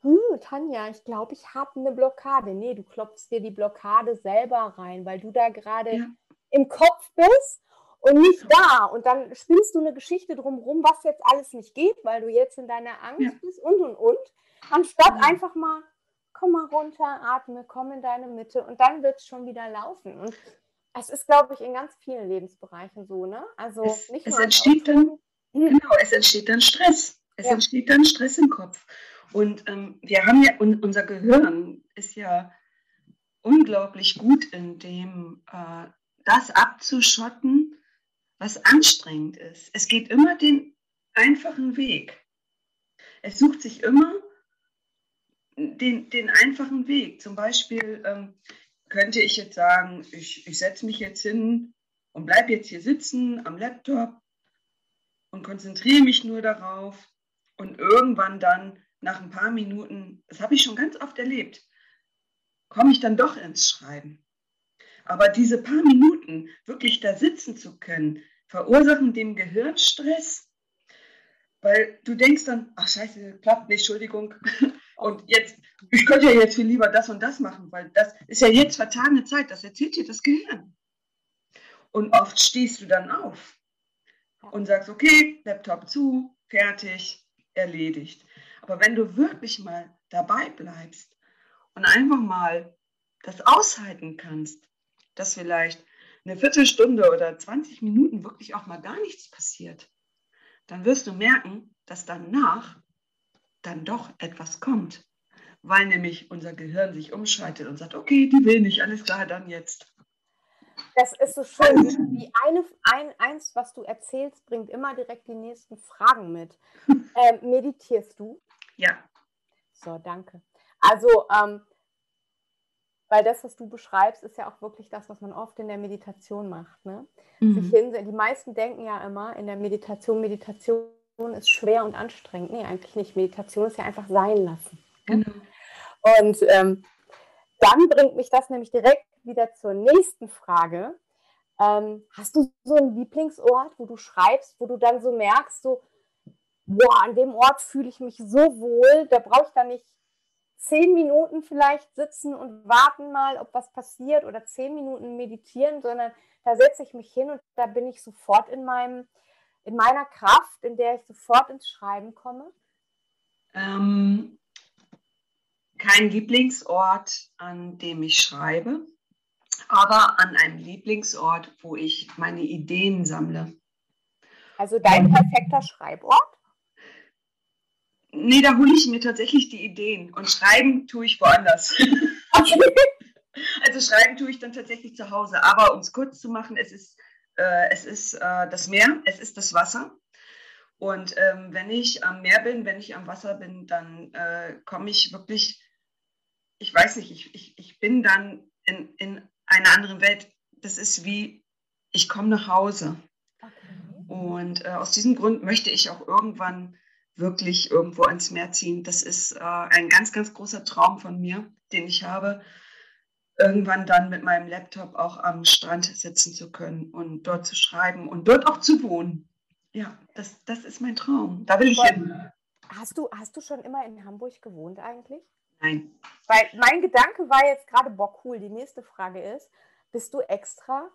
hm, Tanja, ich glaube, ich habe eine Blockade. Nee, du klopfst dir die Blockade selber rein, weil du da gerade ja. im Kopf bist und nicht da. Und dann spinnst du eine Geschichte drumherum, was jetzt alles nicht geht, weil du jetzt in deiner Angst ja. bist und und und. Anstatt einfach mal, komm mal runter, atme, komm in deine Mitte und dann wird es schon wieder laufen. Und es ist, glaube ich, in ganz vielen Lebensbereichen so, ne? Also es, nicht es entsteht dann, genau, es entsteht dann Stress. Es ja. entsteht dann Stress im Kopf. Und ähm, wir haben ja, unser Gehirn ist ja unglaublich gut in dem, äh, das abzuschotten, was anstrengend ist. Es geht immer den einfachen Weg. Es sucht sich immer den, den einfachen Weg. Zum Beispiel ähm, könnte ich jetzt sagen, ich, ich setze mich jetzt hin und bleibe jetzt hier sitzen am Laptop und konzentriere mich nur darauf und irgendwann dann nach ein paar Minuten, das habe ich schon ganz oft erlebt, komme ich dann doch ins Schreiben. Aber diese paar Minuten wirklich da sitzen zu können, verursachen dem Gehirn Stress, weil du denkst dann, ach scheiße, klappt nicht, Entschuldigung. Und jetzt, ich könnte ja jetzt viel lieber das und das machen, weil das ist ja jetzt vertane Zeit, das erzählt dir das Gehirn. Und oft stehst du dann auf und sagst, okay, Laptop zu, fertig, erledigt. Aber wenn du wirklich mal dabei bleibst und einfach mal das aushalten kannst, dass vielleicht eine Viertelstunde oder 20 Minuten wirklich auch mal gar nichts passiert, dann wirst du merken, dass danach dann doch etwas kommt, weil nämlich unser Gehirn sich umschaltet und sagt, okay, die will nicht, alles klar, dann jetzt. Das ist so schön, wie eine, ein, eins, was du erzählst, bringt immer direkt die nächsten Fragen mit. Ähm, meditierst du? Ja. So, danke. Also, ähm, weil das, was du beschreibst, ist ja auch wirklich das, was man oft in der Meditation macht. Ne? Mhm. Sich hinsehen. Die meisten denken ja immer in der Meditation, Meditation ist schwer und anstrengend. Nee, eigentlich nicht. Meditation ist ja einfach sein lassen. Ne? Genau. Und ähm, dann bringt mich das nämlich direkt wieder zur nächsten Frage. Ähm, hast du so einen Lieblingsort, wo du schreibst, wo du dann so merkst, so, boah, an dem Ort fühle ich mich so wohl, da brauche ich dann nicht zehn Minuten vielleicht sitzen und warten mal, ob was passiert oder zehn Minuten meditieren, sondern da setze ich mich hin und da bin ich sofort in meinem, in meiner Kraft, in der ich sofort ins Schreiben komme? Ähm, kein Lieblingsort, an dem ich schreibe, aber an einem Lieblingsort, wo ich meine Ideen sammle. Also dein perfekter Schreibort? Nee, da hole ich mir tatsächlich die Ideen und schreiben tue ich woanders. also schreiben tue ich dann tatsächlich zu Hause. Aber um es kurz zu machen, es ist, es ist äh, das Meer, es ist das Wasser. Und ähm, wenn ich am Meer bin, wenn ich am Wasser bin, dann äh, komme ich wirklich, ich weiß nicht, ich, ich, ich bin dann in, in einer anderen Welt. Das ist wie, ich komme nach Hause. Okay. Und äh, aus diesem Grund möchte ich auch irgendwann wirklich irgendwo ans Meer ziehen. Das ist äh, ein ganz, ganz großer Traum von mir, den ich habe, irgendwann dann mit meinem Laptop auch am Strand sitzen zu können und dort zu schreiben und dort auch zu wohnen. Ja, das, das ist mein Traum. Da will ich hin. Hast du, hast du schon immer in Hamburg gewohnt eigentlich? Nein. Weil mein Gedanke war jetzt gerade, boah, cool, die nächste Frage ist, bist du extra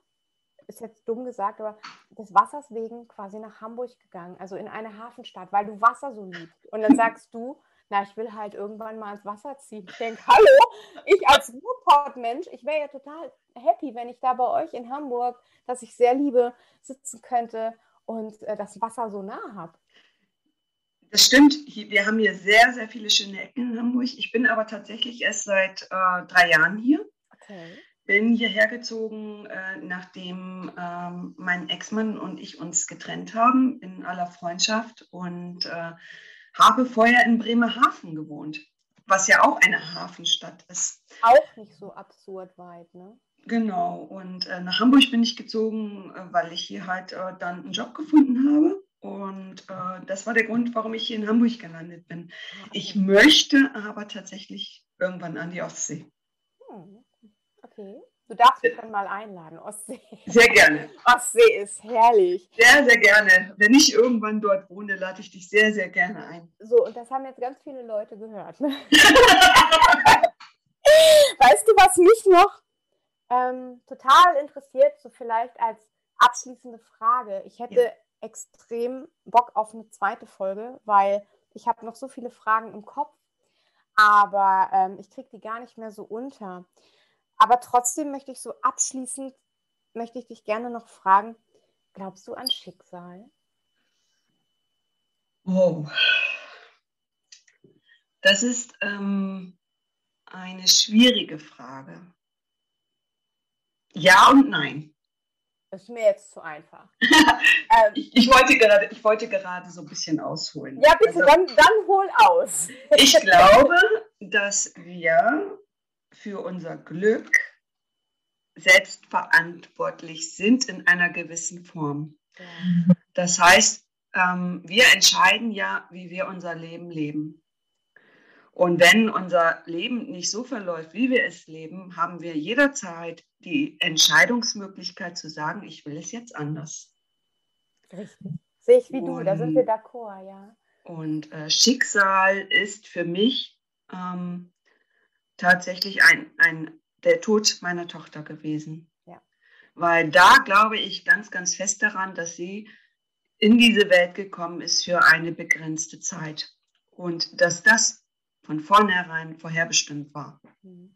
ist jetzt dumm gesagt, aber des Wassers wegen quasi nach Hamburg gegangen, also in eine Hafenstadt, weil du Wasser so liebst. Und dann sagst du, na, ich will halt irgendwann mal ins Wasser ziehen. Ich denke, hallo, ich als Ruhrpott-Mensch, ich wäre ja total happy, wenn ich da bei euch in Hamburg, das ich sehr liebe, sitzen könnte und äh, das Wasser so nah habe. Das stimmt. Wir haben hier sehr, sehr viele schöne Ecken in Hamburg. Ich bin aber tatsächlich erst seit äh, drei Jahren hier. Okay. bin hierher gezogen, äh, nachdem ähm, mein Ex-Mann und ich uns getrennt haben in aller Freundschaft und äh, habe vorher in Bremerhaven gewohnt, was ja auch eine Hafenstadt ist. Auch nicht so absurd weit, ne? Genau, und äh, nach Hamburg bin ich gezogen, äh, weil ich hier halt äh, dann einen Job gefunden habe. Und äh, das war der Grund, warum ich hier in Hamburg gelandet bin. Ah, ich möchte aber tatsächlich irgendwann an die Ostsee. Hm, okay. Du darfst mich dann mal einladen, Ostsee. Sehr gerne. Ostsee ist herrlich. Sehr, sehr gerne. Wenn ich irgendwann dort wohne, lade ich dich sehr, sehr gerne ein. So, und das haben jetzt ganz viele Leute gehört. Ne? weißt du, was mich noch ähm, total interessiert, so vielleicht als abschließende Frage. Ich hätte ja. extrem Bock auf eine zweite Folge, weil ich habe noch so viele Fragen im Kopf, aber ähm, ich kriege die gar nicht mehr so unter. Aber trotzdem möchte ich so abschließend, möchte ich dich gerne noch fragen, glaubst du an Schicksal? Wow. Das ist ähm, eine schwierige Frage. Ja und nein. Das ist mir jetzt zu einfach. ähm, ich, ich, wollte gerade, ich wollte gerade so ein bisschen ausholen. Ja, bitte, also, dann, dann hol aus. ich glaube, dass wir für unser Glück selbstverantwortlich sind in einer gewissen Form. Ja. Das heißt, ähm, wir entscheiden ja, wie wir unser Leben leben. Und wenn unser Leben nicht so verläuft, wie wir es leben, haben wir jederzeit die Entscheidungsmöglichkeit zu sagen, ich will es jetzt anders. Richtig. Sehe ich wie und, du, da sind wir d'accord, ja. Und äh, Schicksal ist für mich ähm, tatsächlich ein, ein, der Tod meiner Tochter gewesen. Ja. Weil da glaube ich ganz, ganz fest daran, dass sie in diese Welt gekommen ist für eine begrenzte Zeit. Und dass das von vornherein vorherbestimmt war. Mhm.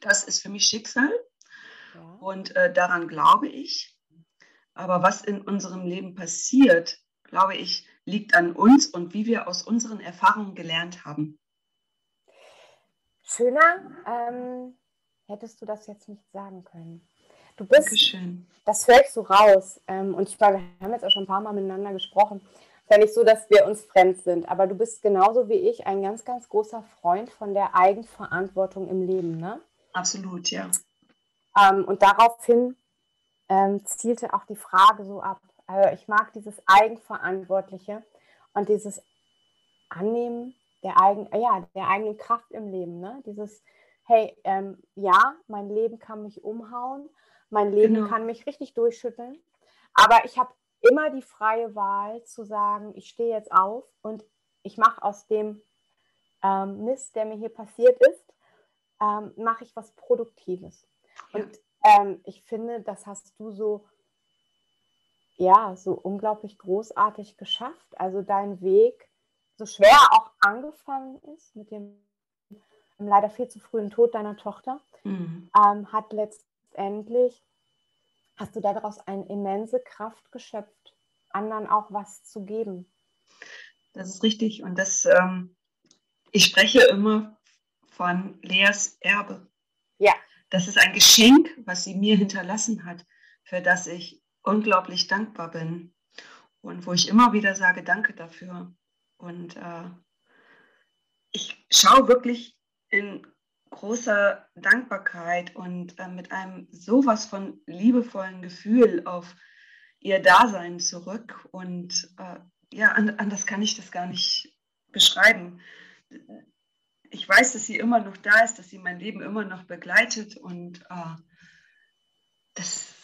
Das ist für mich Schicksal ja. und äh, daran glaube ich. Aber was in unserem Leben passiert, glaube ich, liegt an uns und wie wir aus unseren Erfahrungen gelernt haben. Schöner ähm, hättest du das jetzt nicht sagen können. Du bist, Dankeschön. das höre ich so raus. Ähm, und ich war, wir haben jetzt auch schon ein paar Mal miteinander gesprochen ist ja nicht so, dass wir uns fremd sind, aber du bist genauso wie ich ein ganz, ganz großer Freund von der Eigenverantwortung im Leben, ne? Absolut, ja. Ähm, und daraufhin ähm, zielte auch die Frage so ab. Also ich mag dieses Eigenverantwortliche und dieses Annehmen der, eigen, ja, der eigenen Kraft im Leben. Ne? Dieses, hey, ähm, ja, mein Leben kann mich umhauen, mein Leben genau. kann mich richtig durchschütteln, aber ich habe immer die freie Wahl zu sagen, ich stehe jetzt auf und ich mache aus dem ähm, Mist, der mir hier passiert ist, ähm, mache ich was Produktives. Ja. Und ähm, ich finde, das hast du so, ja, so unglaublich großartig geschafft. Also dein Weg, so schwer auch angefangen ist mit dem leider viel zu frühen Tod deiner Tochter, mhm. Ähm, hat letztendlich hast du daraus eine immense Kraft geschöpft, anderen auch was zu geben. Das ist richtig. Und das, ähm, ich spreche immer von Leas Erbe. Ja. Das ist ein Geschenk, was sie mir hinterlassen hat, für das ich unglaublich dankbar bin. Und wo ich immer wieder sage, danke dafür. Und äh, ich schaue wirklich in großer Dankbarkeit und äh, mit einem sowas von liebevollen Gefühl auf ihr Dasein zurück. Und äh, ja, anders kann ich das gar nicht beschreiben. Ich weiß, dass sie immer noch da ist, dass sie mein Leben immer noch begleitet und äh, das,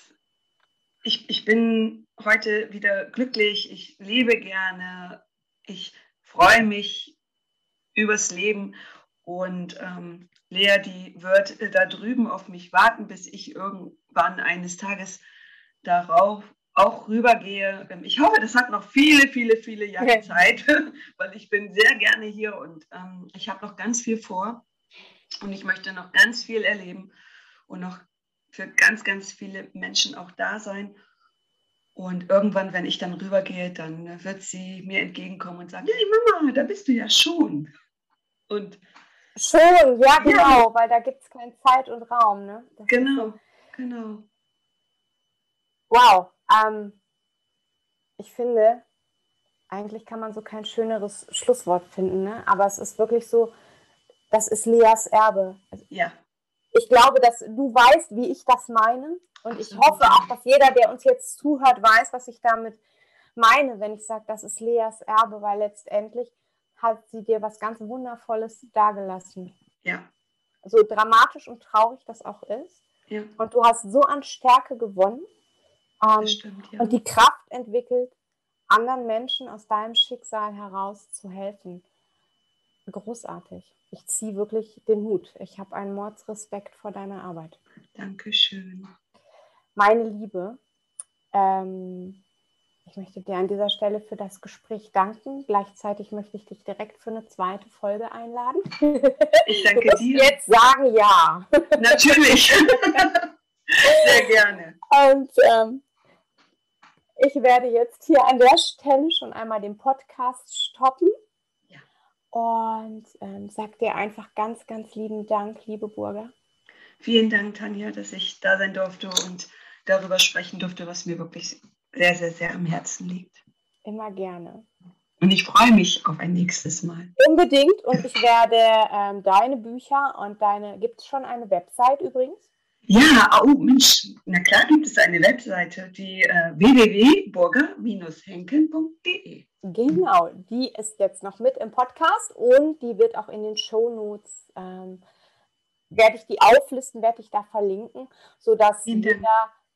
ich, ich bin heute wieder glücklich, ich lebe gerne, ich freue mich übers Leben und ähm, Lea, die wird da drüben auf mich warten, bis ich irgendwann eines Tages darauf auch rübergehe. Ähm, ich hoffe, das hat noch viele, viele, viele Jahre okay. Zeit, weil ich bin sehr gerne hier und ähm, ich habe noch ganz viel vor und ich möchte noch ganz viel erleben und noch für ganz, ganz viele Menschen auch da sein. Und irgendwann, wenn ich dann rübergehe, dann wird sie mir entgegenkommen und sagen, hey Mama, da bist du ja schon. Und Schon, ja, genau, ja. weil da gibt es keine Zeit und Raum. Ne? Das genau, so. genau. Wow, ähm, ich finde, eigentlich kann man so kein schöneres Schlusswort finden, ne? aber es ist wirklich so, das ist Leas Erbe. Ja. Ich glaube, dass du weißt, wie ich das meine. Und ich hoffe auch, dass jeder, der uns jetzt zuhört, weiß, was ich damit meine, wenn ich sage, das ist Leas Erbe, weil letztendlich hat sie dir was ganz Wundervolles dargelassen. Ja. So dramatisch und traurig das auch ist. Ja. Und du hast so an Stärke gewonnen ähm, stimmt, ja. und die Kraft entwickelt, anderen Menschen aus deinem Schicksal heraus zu helfen. Großartig. Ich ziehe wirklich den Hut. Ich habe einen Mordsrespekt vor deiner Arbeit. Dankeschön. Meine Liebe, ähm, ich möchte dir an dieser Stelle für das Gespräch danken. Gleichzeitig möchte ich dich direkt für eine zweite Folge einladen. Ich danke du dir. Jetzt sagen ja. Natürlich. Sehr gerne. Und ähm, ich werde jetzt hier an der Stelle schon einmal den Podcast stoppen. Ja. Und ähm, sag dir einfach ganz, ganz lieben Dank, liebe Burger. Vielen Dank, Tanja, dass ich da sein durfte und darüber sprechen durfte, was mir wirklich sehr, sehr, sehr am Herzen liegt. Immer gerne. Und ich freue mich auf ein nächstes Mal. Unbedingt. Und ich werde ähm, deine Bücher und deine. Gibt es schon eine Website übrigens? Ja, oh Mensch, na klar gibt es eine Webseite, die äh, www.burger-henken.de. Genau, die ist jetzt noch mit im Podcast und die wird auch in den Shownotes, ähm, werde ich die auflisten, werde ich da verlinken, sodass jeder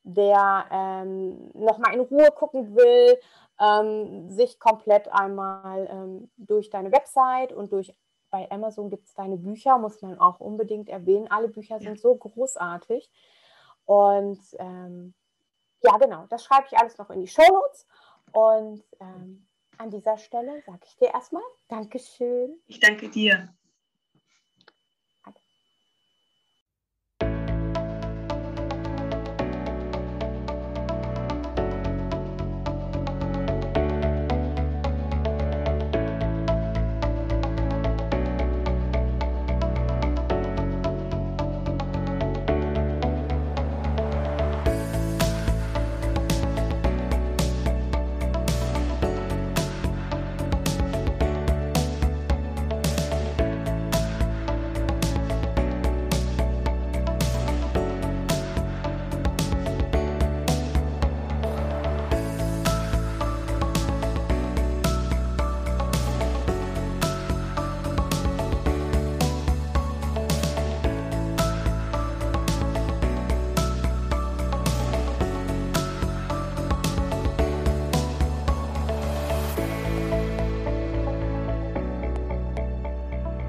der ähm, nochmal in Ruhe gucken will, ähm, sich komplett einmal ähm, durch deine Website und durch bei Amazon gibt es deine Bücher, muss man auch unbedingt erwähnen. Alle Bücher sind so großartig. Und ähm, ja, genau, das schreibe ich alles noch in die Shownotes. Und ähm, an dieser Stelle sage ich dir erstmal Dankeschön. Ich danke dir.